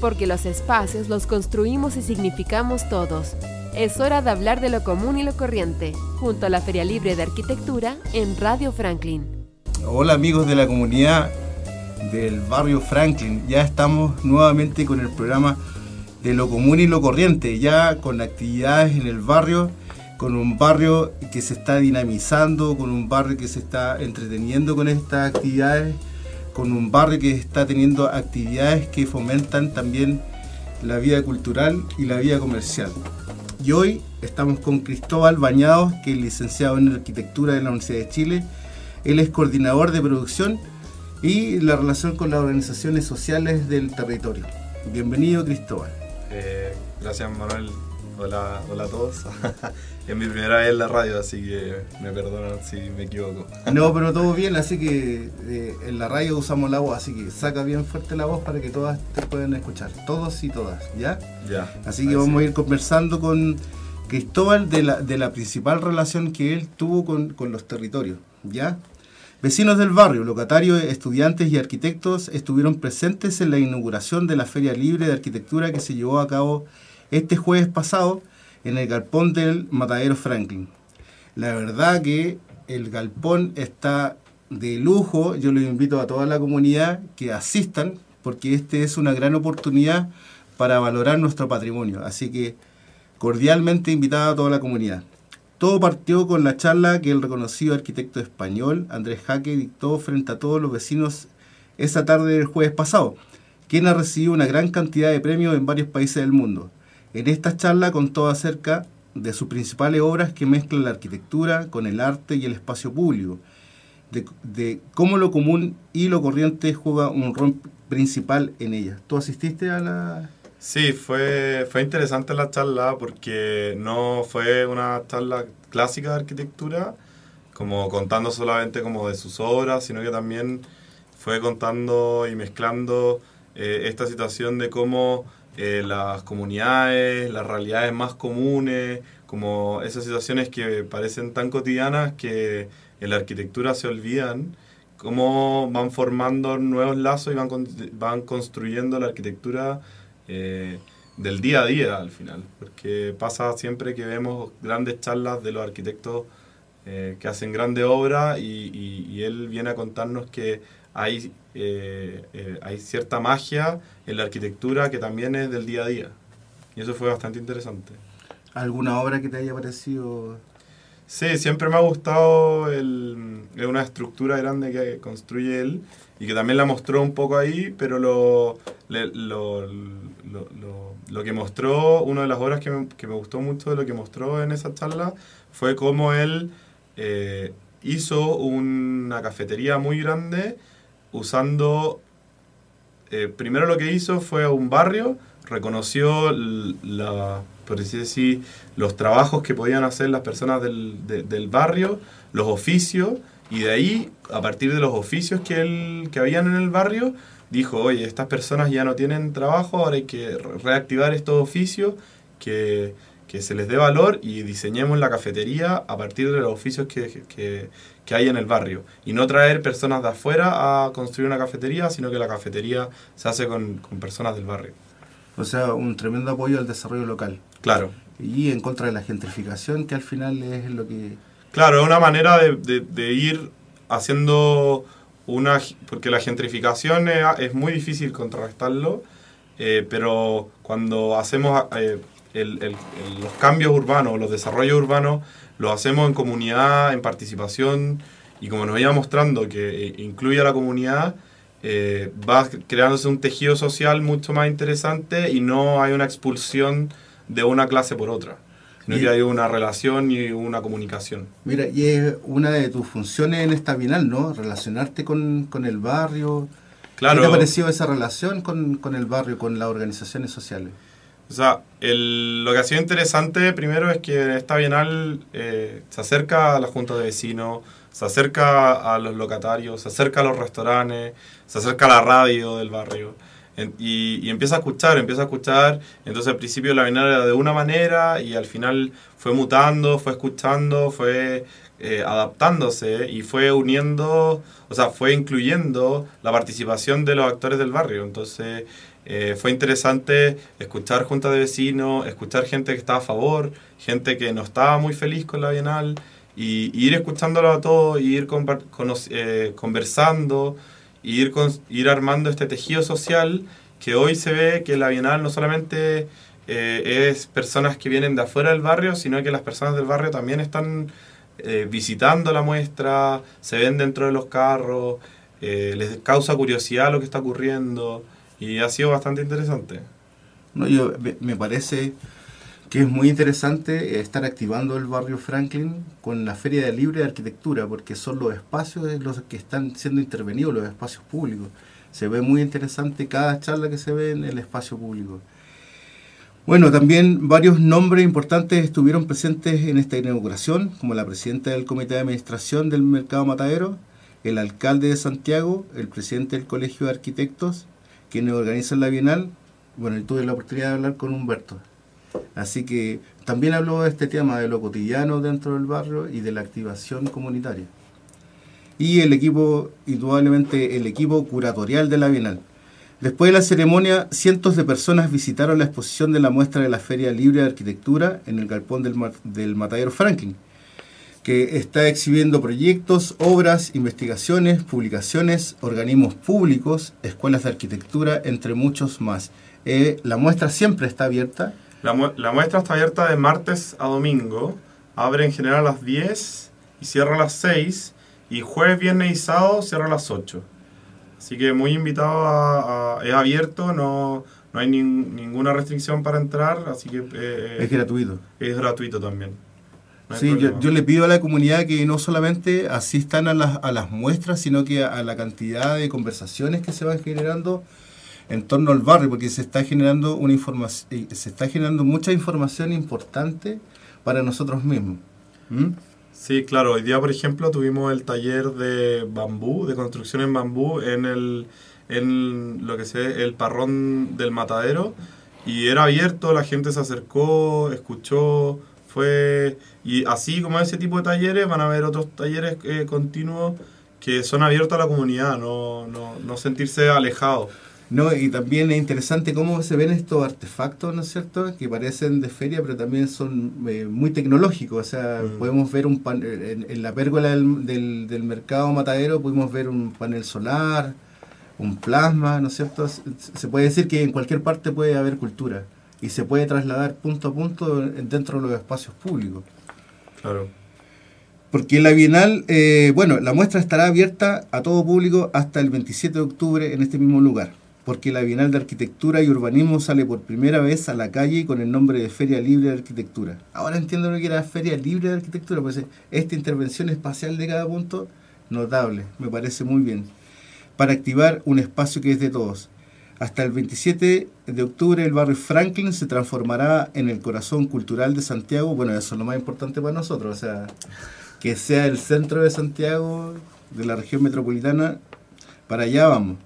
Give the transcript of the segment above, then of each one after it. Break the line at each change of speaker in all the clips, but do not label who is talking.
porque los espacios los construimos y significamos todos. Es hora de hablar de lo común y lo corriente, junto a la Feria Libre de Arquitectura en Radio Franklin.
Hola amigos de la comunidad del barrio Franklin, ya estamos nuevamente con el programa de lo común y lo corriente, ya con actividades en el barrio, con un barrio que se está dinamizando, con un barrio que se está entreteniendo con estas actividades, con un barrio que está teniendo actividades que fomentan también la vida cultural y la vida comercial. Y hoy estamos con Cristóbal Bañados, que es licenciado en Arquitectura de la Universidad de Chile. Él es coordinador de producción y la relación con las organizaciones sociales del territorio. Bienvenido, Cristóbal.
Eh, gracias, Manuel. Hola, hola a todos. es mi primera vez en la radio, así que me perdonan si me equivoco.
no, pero todo bien, así que eh, en la radio usamos la voz, así que saca bien fuerte la voz para que todas te puedan escuchar, todos y todas, ¿ya?
Ya.
Así que vamos a ir conversando con Cristóbal de la, de la principal relación que él tuvo con, con los territorios, ¿ya? Vecinos del barrio, locatarios, estudiantes y arquitectos estuvieron presentes en la inauguración de la Feria Libre de Arquitectura que se llevó a cabo este jueves pasado en el galpón del Matadero Franklin. La verdad que el galpón está de lujo, yo les invito a toda la comunidad que asistan porque este es una gran oportunidad para valorar nuestro patrimonio, así que cordialmente invitada a toda la comunidad. Todo partió con la charla que el reconocido arquitecto español Andrés Jaque dictó frente a todos los vecinos esa tarde del jueves pasado, quien ha recibido una gran cantidad de premios en varios países del mundo. En esta charla contó acerca de sus principales obras que mezclan la arquitectura con el arte y el espacio público, de, cómo lo común y lo corriente juega un rol principal en ellas. ¿Tú asististe a la,
Sí, fue, fue interesante la charla porque no fue una charla clásica de arquitectura, como contando solamente como de sus obras, sino que también fue contando y mezclando eh, esta situación de cómo eh, las comunidades, las realidades más comunes, como esas situaciones que parecen tan cotidianas que en la arquitectura se olvidan, cómo van formando nuevos lazos y van, van construyendo la arquitectura eh, del día a día al final, porque pasa siempre que vemos grandes charlas de los arquitectos eh, que hacen grandes obras y, él viene a contarnos que hay, eh, hay cierta magia en la arquitectura que también es del día a día. Y eso fue bastante interesante.
¿Alguna obra que te haya parecido?
Sí, siempre me ha gustado el, una estructura grande que construye él y que también la mostró un poco ahí, pero lo, lo, lo, lo, que mostró, una de las obras que me, que me, gustó mucho de lo que mostró en esa charla fue cómo él eh, hizo una cafetería muy grande usando, eh, primero lo que hizo fue un barrio, reconoció la, por decir los trabajos que podían hacer las personas del, del barrio, los oficios, y de ahí, a partir de los oficios que, él, que habían en el barrio, dijo, oye, estas personas ya no tienen trabajo, ahora hay que reactivar estos oficios, que, que se les dé valor y diseñemos la cafetería a partir de los oficios que, que, que, hay en el barrio. Y no traer personas de afuera a construir una cafetería, sino que la cafetería se hace con, con personas del barrio.
O sea, un tremendo apoyo al desarrollo local.
Claro.
Y en contra de la gentrificación, que al final es lo que...
Claro, es una manera de, de, de ir haciendo una, porque la gentrificación es, es muy difícil contrarrestarlo, eh, pero cuando hacemos eh, el, el, los cambios urbanos, los desarrollos urbanos, los hacemos en comunidad, en participación, y como nos iba mostrando que eh, incluye a la comunidad, eh, va creándose un tejido social mucho más interesante y no hay una expulsión de una clase por otra sino que hay una relación y una comunicación.
Mira, y es una de tus funciones en esta Bienal, ¿no? Relacionarte con, con el barrio.
Claro.
¿Qué te ha parecido esa relación con, con el barrio, con las organizaciones sociales?
O sea, el, lo que ha sido interesante primero es que esta Bienal eh, se acerca a la Junta de Vecinos, se acerca a los locatarios, se acerca a los restaurantes, se acerca a la radio del barrio. Y, y, empieza a escuchar, empieza a escuchar. Entonces al principio la Bienal era de una manera y al final fue mutando, fue escuchando, fue eh, adaptándose y fue uniendo, o sea, fue incluyendo la participación de los actores del barrio. Entonces eh, fue interesante escuchar juntas de vecinos, escuchar gente que estaba a favor, gente que no estaba muy feliz con la Bienal, y, ir escuchándolo a todos, y ir eh, conversando, y ir, ir armando este tejido social que hoy se ve que la Bienal no solamente eh, es personas que vienen de afuera del barrio, sino que las personas del barrio también están visitando la muestra, se ven dentro de los carros, les causa curiosidad lo que está ocurriendo. Y ha sido bastante interesante.
No, yo, me parece que es muy interesante estar activando el barrio Franklin con la Feria de Libre de Arquitectura, porque son los espacios los que están siendo intervenidos, los espacios públicos. Se ve muy interesante cada charla que se ve en el espacio público. Bueno, también varios nombres importantes estuvieron presentes en esta inauguración, como la presidenta del Comité de Administración del Mercado Matadero, el alcalde de Santiago, el presidente del Colegio de Arquitectos, quienes organizan la Bienal, bueno, tuve la oportunidad de hablar con Humberto. Así que también habló de este tema de lo cotidiano dentro del barrio y de la activación comunitaria. Y el equipo, indudablemente el equipo curatorial de la Bienal. Después de la ceremonia, cientos de personas visitaron la exposición de la muestra de la Feria Libre de Arquitectura en el galpón del, del Matadero Franklin que está exhibiendo proyectos, obras, investigaciones, publicaciones, organismos públicos, escuelas de arquitectura, entre muchos más. Eh, la muestra siempre está abierta.
La, muestra está abierta de martes a domingo. Abre en general a las 10 y cierra a las 6. Y jueves, viernes y sábado cierra a las 8. Así que muy invitado a... es abierto, no, no hay ninguna restricción para entrar, así que...
Eh, es gratuito.
Es gratuito también
sí, yo, le pido a la comunidad que no solamente asistan a las, a las muestras, sino que a, la cantidad de conversaciones que se van generando en torno al barrio, porque se está generando una información, eh, se está generando mucha información importante para nosotros mismos. ¿Mm?
Sí, claro. Hoy día, por ejemplo, tuvimos el taller de bambú, de construcción en bambú, en el en lo que se el parrón del matadero y era abierto, la gente se acercó, escuchó, fue y así como ese tipo de talleres van a haber otros talleres eh, continuos que son abiertos a la comunidad, no, no, no sentirse alejados.
No, y también es interesante cómo se ven estos artefactos, ¿no es cierto? Que parecen de feria, pero también son eh, muy tecnológicos. O sea, mm. podemos ver un pan, en, en, la pérgola del, del, del, mercado matadero, pudimos ver un panel solar, un plasma, ¿no es cierto? Se puede decir que en cualquier parte puede haber cultura y se puede trasladar punto a punto dentro de los espacios públicos.
Claro.
Porque la Bienal, eh, bueno, la muestra estará abierta a todo público hasta el 27 de octubre en este mismo lugar. Porque la Bienal de Arquitectura y Urbanismo sale por primera vez a la calle con el nombre de Feria Libre de Arquitectura. Ahora entiendo lo que era Feria Libre de Arquitectura, pues esta intervención espacial de cada punto, notable, me parece muy bien. Para activar un espacio que es de todos. Hasta el 27 de octubre el barrio Franklin se transformará en el corazón cultural de Santiago. Bueno, eso es lo más importante para nosotros, o sea, que sea el centro de Santiago, de la región metropolitana, para allá vamos.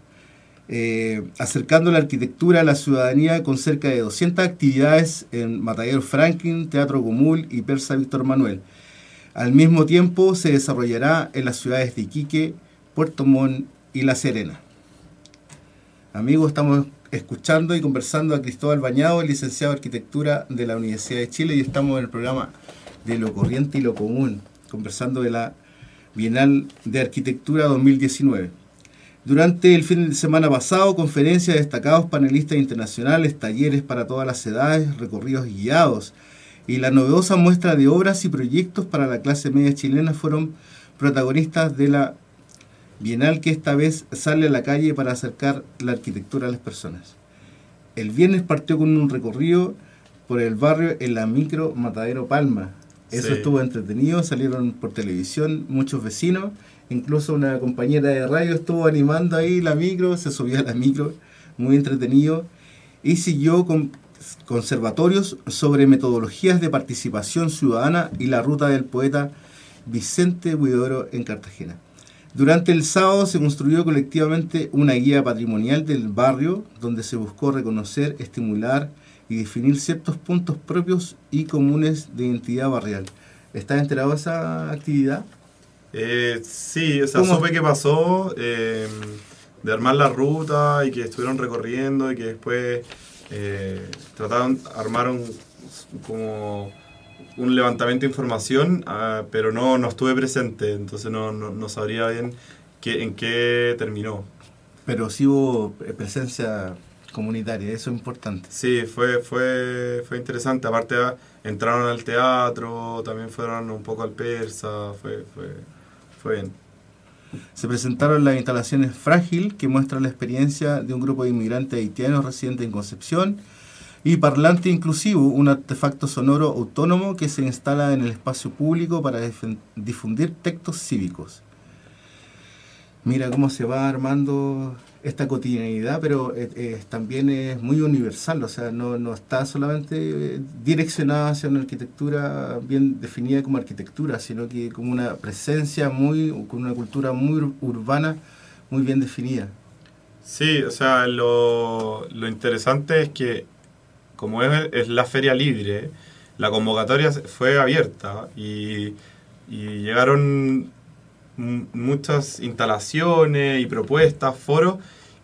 Eh, acercando la arquitectura a la ciudadanía con cerca de 200 actividades en Matadero Franklin, Teatro Gomul y Persa Víctor Manuel. Al mismo tiempo se desarrollará en las ciudades de Iquique, Puerto Montt y La Serena. Amigos, estamos escuchando y conversando a Cristóbal Bañado, licenciado de Arquitectura de la Universidad de Chile, y estamos en el programa de lo corriente y lo común, conversando de la Bienal de Arquitectura 2019. Durante el fin de semana pasado, conferencias de destacados panelistas internacionales, talleres para todas las edades, recorridos guiados y la novedosa muestra de obras y proyectos para la clase media chilena fueron protagonistas de la Bienal que esta vez sale a la calle para acercar la arquitectura a las personas. El viernes partió con un recorrido por el barrio en la micro Matadero Palma. Eso estuvo entretenido, salieron por televisión muchos vecinos, incluso una compañera de radio estuvo animando ahí la micro, se subió a la micro, muy entretenido, y siguió con conservatorios sobre metodologías de participación ciudadana y la ruta del poeta Vicente Huidoro en Cartagena. Durante el sábado se construyó colectivamente una guía patrimonial del barrio donde se buscó reconocer, estimular y definir ciertos puntos propios y comunes de identidad barrial. ¿Estás enterado de esa actividad?
Eh, sí, o sea, supe qué pasó. Eh, de armar la ruta y que estuvieron recorriendo y que después eh, trataron, armaron como un levantamiento de información, ah, pero no, no estuve presente, entonces no, no, no sabría bien qué, en qué terminó.
Pero sí hubo presencia comunitaria, eso es importante.
Sí, fue, fue, fue interesante. Aparte, ah, entraron al teatro, también fueron un poco al persa, fue, fue,
Se presentaron las instalaciones Frágil, que muestran la experiencia de un grupo de inmigrantes haitianos residentes en Concepción, y Parlante Inclusivo, un artefacto sonoro autónomo que se instala en el espacio público para difundir textos cívicos. Mira cómo se va armando esta cotidianidad, pero eh, eh, también es muy universal, o sea, no, no está solamente direccionada hacia una arquitectura bien definida como arquitectura, sino que como una presencia muy, con una cultura muy urbana, muy bien definida.
Sí, o sea, lo, lo interesante es que como es, es, la feria libre, la convocatoria fue abierta y, y llegaron muchas instalaciones y propuestas, foros,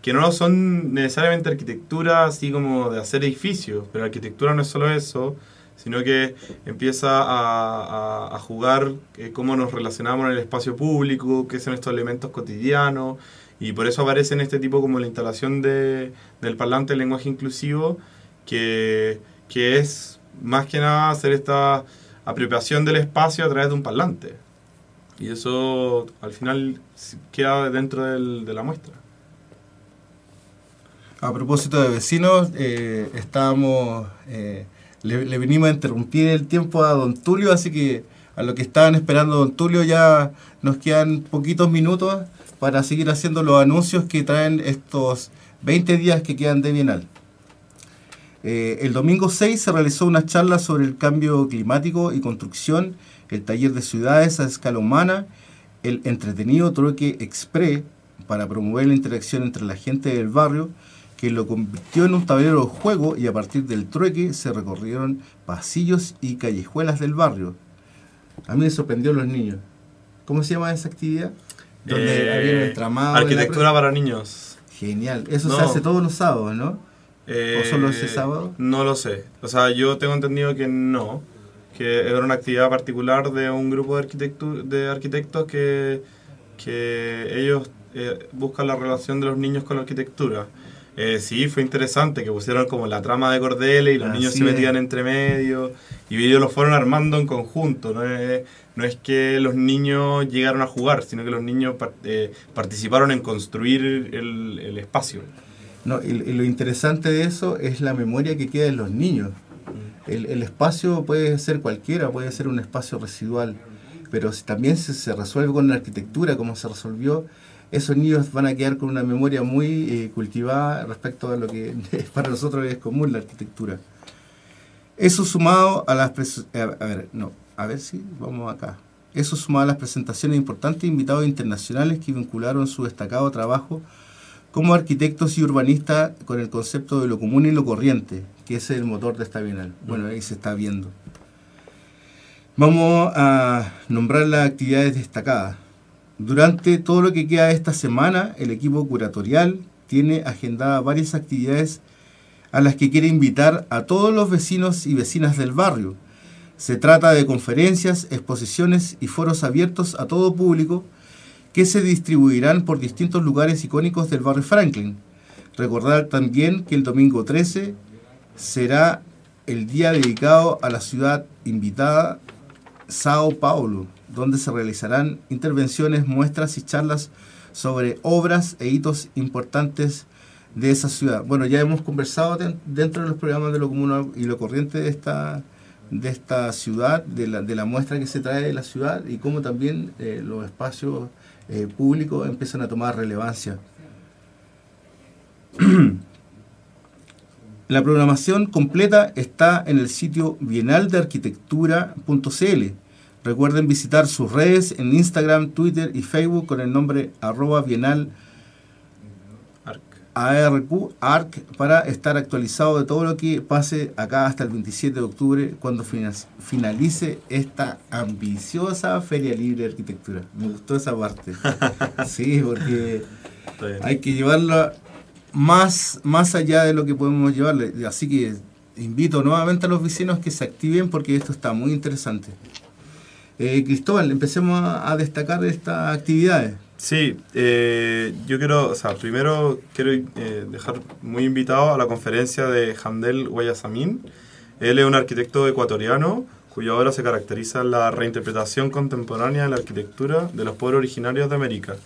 que no son necesariamente arquitectura así como de hacer edificios, pero arquitectura no es solo eso, sino que empieza a, a, jugar eh, cómo nos relacionamos en el espacio público, qué son estos elementos cotidianos, y por eso aparece en este tipo como la instalación de, del parlante del lenguaje inclusivo, que, que es más que nada hacer esta apropiación del espacio a través de un parlante. Y eso al final queda dentro del, de la muestra.
A propósito de vecinos, eh, eh, le, le, venimos a interrumpir el tiempo a don Tulio, así que a lo que estaban esperando don Tulio ya nos quedan poquitos minutos para seguir haciendo los anuncios que traen estos 20 días que quedan de Bienal. Eh, el domingo 6 se realizó una charla sobre el cambio climático y construcción el taller de ciudades a escala humana, el entretenido trueque express para promover la interacción entre la gente del barrio, que lo convirtió en un tablero de juego y a partir del trueque se recorrieron pasillos y callejuelas del barrio. A mí me sorprendió los niños. ¿Cómo se llama esa actividad?
Donde eh, había un entramado. Arquitectura para niños.
Genial. Eso se hace todos los sábados, ¿no? ¿O solo ese eh, sábado?
No lo sé. O sea, yo tengo entendido que no que era una actividad particular de un grupo de, de arquitectos que, que ellos eh, buscan la relación de los niños con la arquitectura. Eh, sí, fue interesante que pusieron como la trama de Cordeles y los niños se metían entre medio y ellos lo fueron armando en conjunto. No es, no es que los niños llegaron a jugar, sino que los niños eh, participaron en construir el, el espacio.
No, y, y, lo interesante de eso es la memoria que queda en los niños. El, espacio puede ser cualquiera, puede ser un espacio residual, pero si también se, resuelve con la arquitectura, como se resolvió, esos niños van a quedar con una memoria muy eh, cultivada respecto a lo que para nosotros es común la arquitectura. Eso sumado a las... A ver, no, a ver vamos acá. Eso sumado a las presentaciones importantes de invitados internacionales que vincularon su destacado trabajo como arquitectos y urbanistas con el concepto de lo común y lo corriente, que es el motor de esta bienal. Bueno, ahí se está viendo. Vamos a nombrar las actividades destacadas. Durante todo lo que queda esta semana, el equipo curatorial tiene agendadas varias actividades a las que quiere invitar a todos los vecinos y vecinas del barrio. Se trata de conferencias, exposiciones y foros abiertos a todo público que se distribuirán por distintos lugares icónicos del barrio Franklin. Recordar también que el domingo 13 será el día dedicado a la ciudad invitada Sao Paulo, donde se realizarán intervenciones, muestras y charlas sobre obras e hitos importantes de esa ciudad. Bueno, ya hemos conversado dentro de los programas de lo común y lo corriente de esta, de esta ciudad, de la, de la muestra que se trae de la ciudad y cómo también eh, los espacios eh, públicos empiezan a tomar relevancia. La programación completa está en el sitio bienaldearquitectura.cl. Recuerden visitar sus redes en Instagram, Twitter y Facebook con el nombre arroba bienal ARQ, ARC, para estar actualizado de todo lo que pase acá hasta el 27 de octubre, cuando finalice esta ambiciosa Feria Libre de Arquitectura. Me gustó esa parte. Sí, porque Hay que llevarla más, más allá de lo que podemos llevarle. Así que invito nuevamente a los vecinos que se activen porque esto está muy interesante. Eh, Cristóbal, empecemos a, destacar estas actividades.
Sí, eh, yo quiero, o sea, primero quiero eh, dejar muy invitado a la conferencia de Handel Guayasamín. Él es un arquitecto ecuatoriano cuya obra se caracteriza en la reinterpretación contemporánea de la arquitectura de los pueblos originarios de América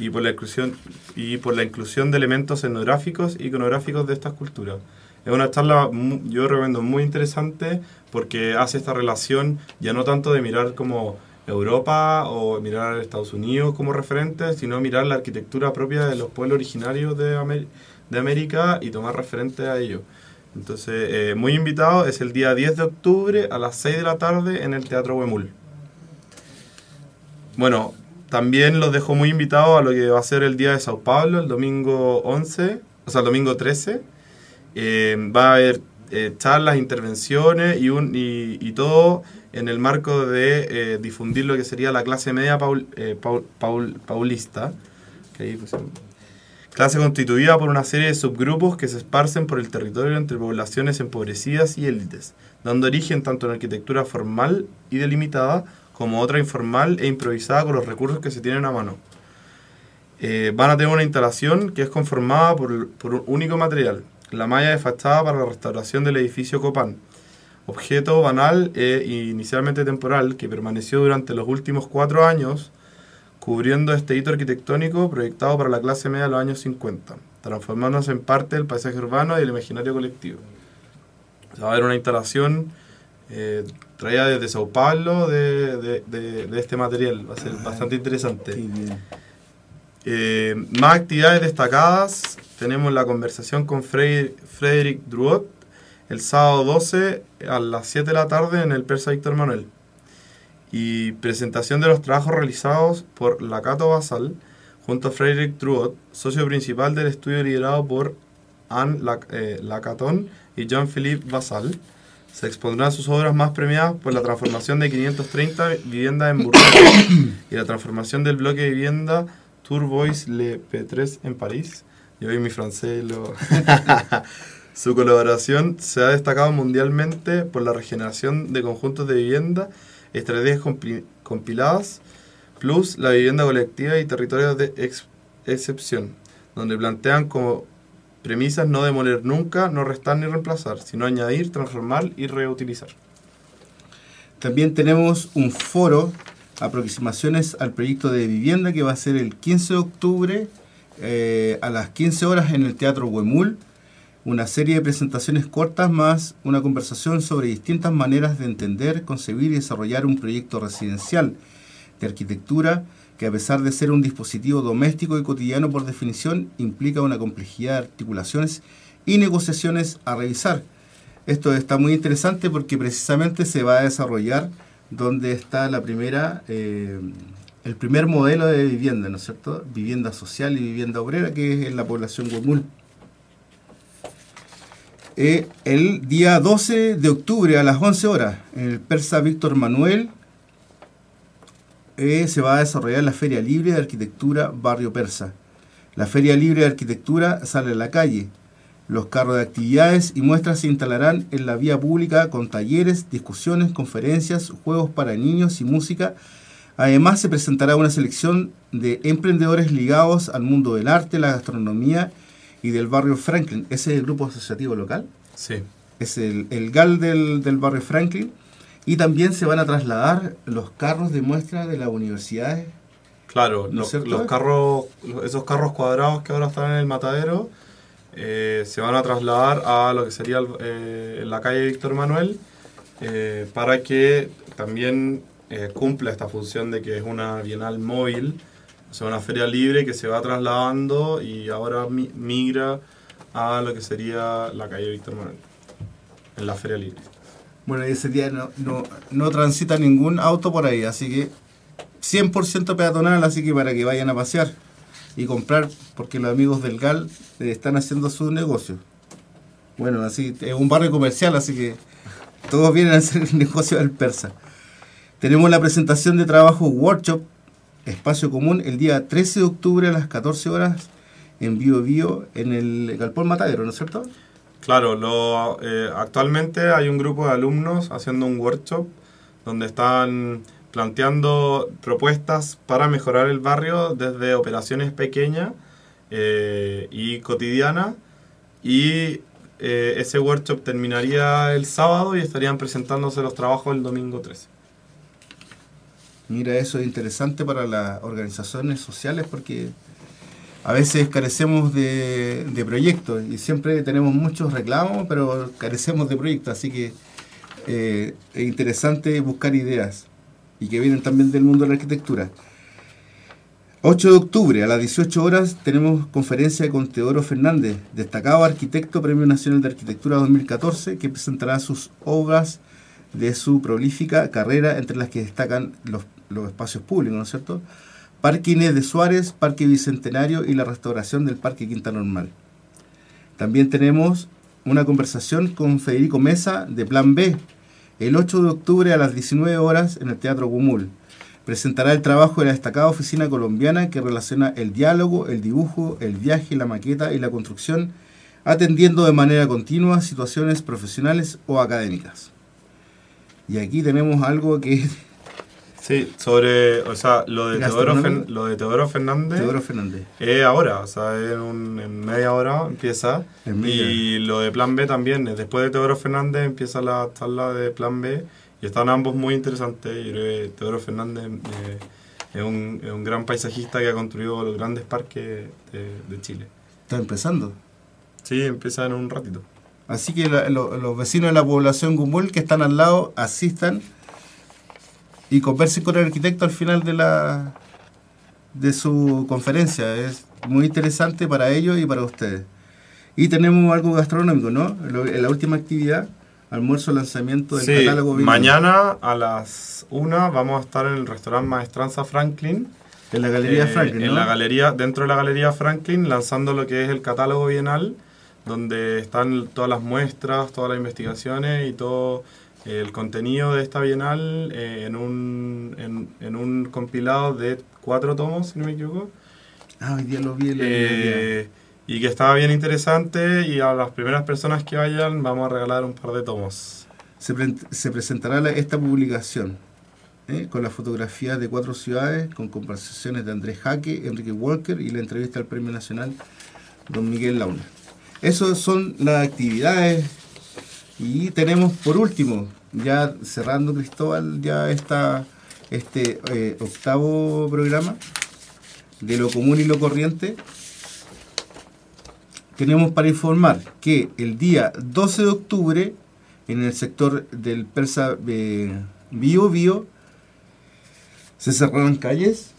y por la inclusión, y por la inclusión de elementos etnográficos y iconográficos de estas culturas. Es una charla, yo recomiendo, muy interesante porque hace esta relación ya no tanto de mirar como Europa o mirar Estados Unidos como referente, sino mirar la arquitectura propia de los pueblos originarios de, de América y tomar referente a ello. Entonces, eh, muy invitado, es el día 10 de octubre a las 6 de la tarde en el Teatro Huemul. Bueno, también los dejo muy invitados a lo que va a ser el día de Sao Paulo, el domingo 11, o sea, el domingo 13. Eh, va a haber eh, charlas, intervenciones y, un, y, todo en el marco de difundir lo que sería la clase media paul, paulista. Que ahí clase constituida por una serie de subgrupos que se esparcen por el territorio entre poblaciones empobrecidas y élites, dando origen tanto una arquitectura formal y delimitada como otra informal e improvisada con los recursos que se tienen a mano. Eh, van a tener una instalación que es conformada por, un único material, la malla de fachada para la restauración del edificio Copán, objeto banal e inicialmente temporal que permaneció durante los últimos cuatro años cubriendo este hito arquitectónico proyectado para la clase media de los años 50, transformándose en parte del paisaje urbano y del imaginario colectivo. va a haber una instalación eh, traída desde Sao Paulo de, este material, va a ser bastante interesante. Eh, más actividades destacadas, tenemos la conversación con Frederick Druot el sábado 12 a las 7 de la tarde en el Persa Víctor Manuel y presentación de los trabajos realizados por Lacato Basal junto a Frederick Truot, socio principal del estudio liderado por Anne Lacaton eh, y Jean-Philippe Basal. Se expondrán sus obras más premiadas por la transformación de 530 viviendas en Burdeos y la transformación del bloque de vivienda Tourbois Le P3 en París. Yo vi mi francés lo... Su colaboración se ha destacado mundialmente por la regeneración de conjuntos de vivienda estrategias compiladas, plus la vivienda colectiva y territorios de excepción, donde plantean como premisas no demoler nunca, no restar ni reemplazar, sino añadir, transformar y reutilizar.
También tenemos un foro, aproximaciones al proyecto de vivienda, que va a ser el 15 de octubre eh, a las 15 horas en el Teatro Huemul una serie de presentaciones cortas más una conversación sobre distintas maneras de entender, concebir y desarrollar un proyecto residencial de arquitectura que a pesar de ser un dispositivo doméstico y cotidiano por definición, implica una complejidad de articulaciones y negociaciones a revisar. Esto está muy interesante porque precisamente se va a desarrollar donde está la primera, eh, el primer modelo de vivienda, ¿no es cierto? Vivienda social y vivienda obrera, que es en la población Guamul. Eh, el día 12 de octubre a las 11 horas en el Persa Víctor Manuel eh, se va a desarrollar la Feria Libre de Arquitectura Barrio Persa. La Feria Libre de Arquitectura sale a la calle. Los carros de actividades y muestras se instalarán en la vía pública con talleres, discusiones, conferencias, juegos para niños y música. Además se presentará una selección de emprendedores ligados al mundo del arte, la gastronomía y del barrio Franklin. ¿Ese es el grupo asociativo local?
Sí.
Es el, el GAL del, barrio Franklin. Y también se van a trasladar los carros de muestra de las universidades.
Claro, los, carros, esos carros cuadrados que ahora están en el matadero, eh, se van a trasladar a lo que sería eh, la calle Víctor Manuel eh, para que también cumpla esta función de que es una bienal móvil o sea, una feria libre que se va trasladando y ahora migra a lo que sería la calle Víctor Manuel, en la feria libre.
Bueno, ese día no, no, transita ningún auto por ahí, así que 100% peatonal, así que para que vayan a pasear y comprar, porque los amigos del GAL eh, están haciendo su negocio. Bueno, así es un barrio comercial, así que todos vienen a hacer el negocio del persa. Tenemos la presentación de trabajo workshop espacio común el día 13 de octubre a las 14 horas en Bio Bio en el Galpón Matadero, ¿no es cierto?
Claro, lo, eh, actualmente hay un grupo de alumnos haciendo un workshop donde están planteando propuestas para mejorar el barrio desde operaciones pequeñas eh, y cotidianas y eh, ese workshop terminaría el sábado y estarían presentándose los trabajos el domingo 13.
Mira, eso es interesante para las organizaciones sociales porque a veces carecemos de, de proyectos y siempre tenemos muchos reclamos, pero carecemos de proyectos, así que eh, es interesante buscar ideas y que vienen también del mundo de la arquitectura. 8 de octubre a las 18 horas tenemos conferencia con Teodoro Fernández, destacado arquitecto Premio Nacional de Arquitectura 2014, que presentará sus obras de su prolífica carrera, entre las que destacan los, los espacios públicos, ¿no es cierto? Parque Inés de Suárez, Parque Bicentenario y la restauración del Parque Quinta Normal. También tenemos una conversación con Federico Mesa de Plan B, el 8 de octubre a las 19 horas en el Teatro Gumul. Presentará el trabajo de la destacada oficina colombiana que relaciona el diálogo, el dibujo, el viaje, la maqueta y la construcción, atendiendo de manera continua situaciones profesionales o académicas. Y aquí tenemos algo que
Sí, sobre, o sea, lo de, Teodoro. Fen- lo de Teodoro Fernández
Teodoro Fernández.
es ahora, o sea, en, un- en media hora empieza.
En media.
y lo de Plan B también, eh, después de Teodoro Fernández empieza la charla de Plan B y están ambos muy interesantes. Yo creo que Teodoro Fernández eh, es, un, es un gran paisajista que ha construido los grandes parques de, de Chile.
Está empezando.
Sí, empieza en un ratito.
Así que la- lo- los vecinos de la población Gumul que están al lado asistan y conversen con el arquitecto al final de la de su conferencia. Es muy interesante para ellos y para ustedes. Y tenemos algo gastronómico, ¿no? En la última actividad, almuerzo lanzamiento del
Sí,
catálogo vino.
mañana a las 1 vamos a estar en el restaurante Maestranza Franklin.
en la Galería
Eh,
Franklin,
En
¿no?
la galería, dentro de la Galería Franklin, lanzando lo que es el catálogo bienal, donde están todas las muestras, todas las investigaciones y todo el contenido de esta bienal eh, en, un, en, en un compilado de cuatro tomos, si no me equivoco.
Ah, hoy día lo vi librería.
Eh, y que estaba bien interesante y a las primeras personas que vayan vamos a regalar un par de tomos.
se, pre- se presentará la- esta publicación ¿eh? con las fotografías de cuatro ciudades, con conversaciones de Andrés Jaque, Enrique Walker y la entrevista al Premio Nacional Don Miguel Launa. Esas son las actividades y tenemos por último, ya cerrando Cristóbal, ya este eh, octavo programa de lo común y lo corriente. Tenemos para informar que el día 12 de octubre en el sector del Persa eh, Bio Bio se cerrarán calles.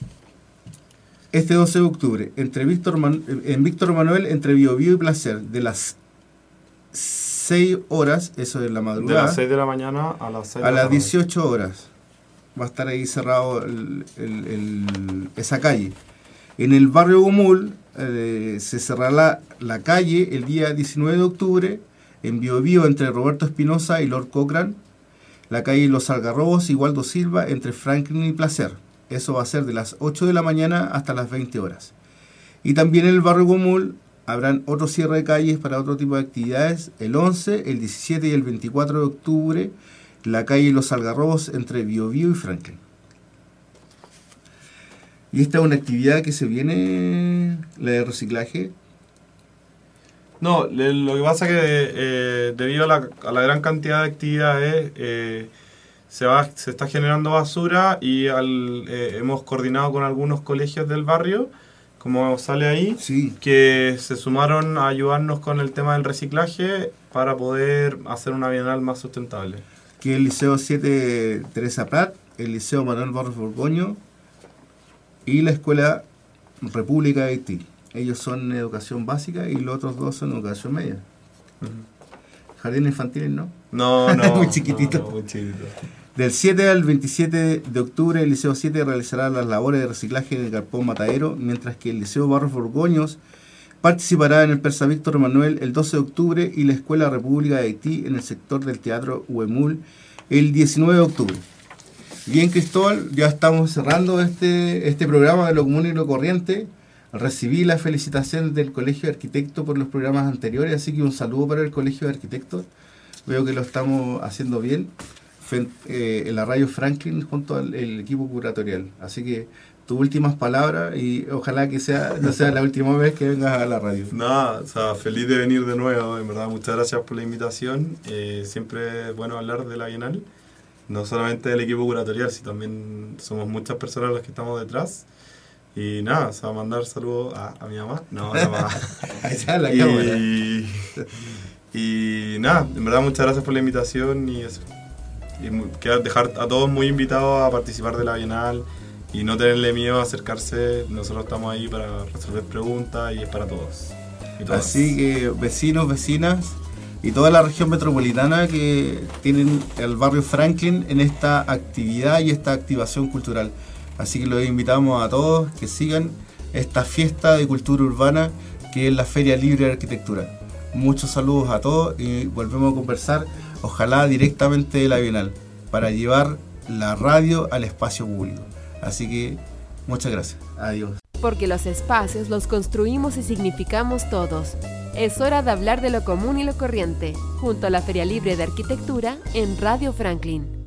Este 12 de octubre, entre Víctor en Víctor Manuel, entre Bio Bio y Placer, de las 6 horas, eso es la
De
madrugada,
las 6 de la mañana a las 6
a
de la
las
tarde.
18 horas. Va a estar ahí cerrado el- el- el- esa calle. En el barrio Gomul eh, se cerrará la calle el día 19 de octubre en Biobío entre Roberto Espinosa y Lord Cochran. La calle Los Algarrobos y Waldo Silva entre Franklin y Placer. Eso va a ser de las 8 de la mañana hasta las 20 horas. Y también en el barrio Gomul habrán otro cierre de calles para otro tipo de actividades. El 11, el 17 y el 24 de octubre, la calle Los Algarrobos entre Biobío y Franklin. Y esta es una actividad que se viene, la de reciclaje.
No, lo que pasa es que eh, debido a la, gran cantidad de actividades eh, se, va, se está generando basura y eh, hemos coordinado con algunos colegios del barrio, como sale ahí,
Sí,
que se sumaron a ayudarnos con el tema del reciclaje para poder hacer una bienal más sustentable.
que el Liceo 7 Teresa Prat, el Liceo Manuel Barros Borgoño y la Escuela República de Haití. Ellos son educación básica y los otros dos son educación media. Jardines infantiles, ¿no?
No, no.
Muy chiquitito.
no, no, muy chiquitito.
Del 7 al 27 de octubre, el Liceo 7 realizará las labores de reciclaje en el Galpón Matadero, mientras que el Liceo Barros Borgoños participará en el Persa Víctor Manuel el 12 de octubre y la Escuela República de Haití en el sector del Teatro Huemul el 19 de octubre. Bien, Cristóbal, ya estamos cerrando este, este programa de lo común y lo corriente. recibí la felicitación del Colegio de Arquitectos por los programas anteriores, así que un saludo para el Colegio de Arquitectos. Veo que lo estamos haciendo bien eh, en la radio Franklin junto al equipo curatorial. Así que tus últimas palabras y ojalá que sea no sea la última vez que vengas a la radio.
Nada, o sea, feliz de venir de nuevo, en verdad, muchas gracias por la invitación. Eh, siempre es bueno hablar de la Bienal, no solamente del equipo curatorial, sino también somos muchas personas las que estamos detrás. Y nada, o sea, mandar saludos a, a mi mamá. No, a mamá.
Ahí está la
y,
cámara.
y nada, en verdad muchas gracias por la invitación y eso. Y quiero dejar a todos muy invitados a participar de la Bienal y no tenerle miedo a acercarse. Nosotros estamos ahí para resolver preguntas y es para todos.
Así que vecinos, vecinas y toda la región metropolitana que tienen el barrio Franklin en esta actividad y esta activación cultural. Así que los invitamos a todos que sigan esta fiesta de cultura urbana que es la Feria Libre de Arquitectura. Muchos saludos a todos y volvemos a conversar, ojalá directamente de la Bienal, para llevar la radio al espacio público. Así que muchas gracias. Adiós.
Porque los espacios los construimos y significamos todos. Es hora de hablar de lo común y lo corriente, junto a la Feria Libre de Arquitectura en Radio Franklin.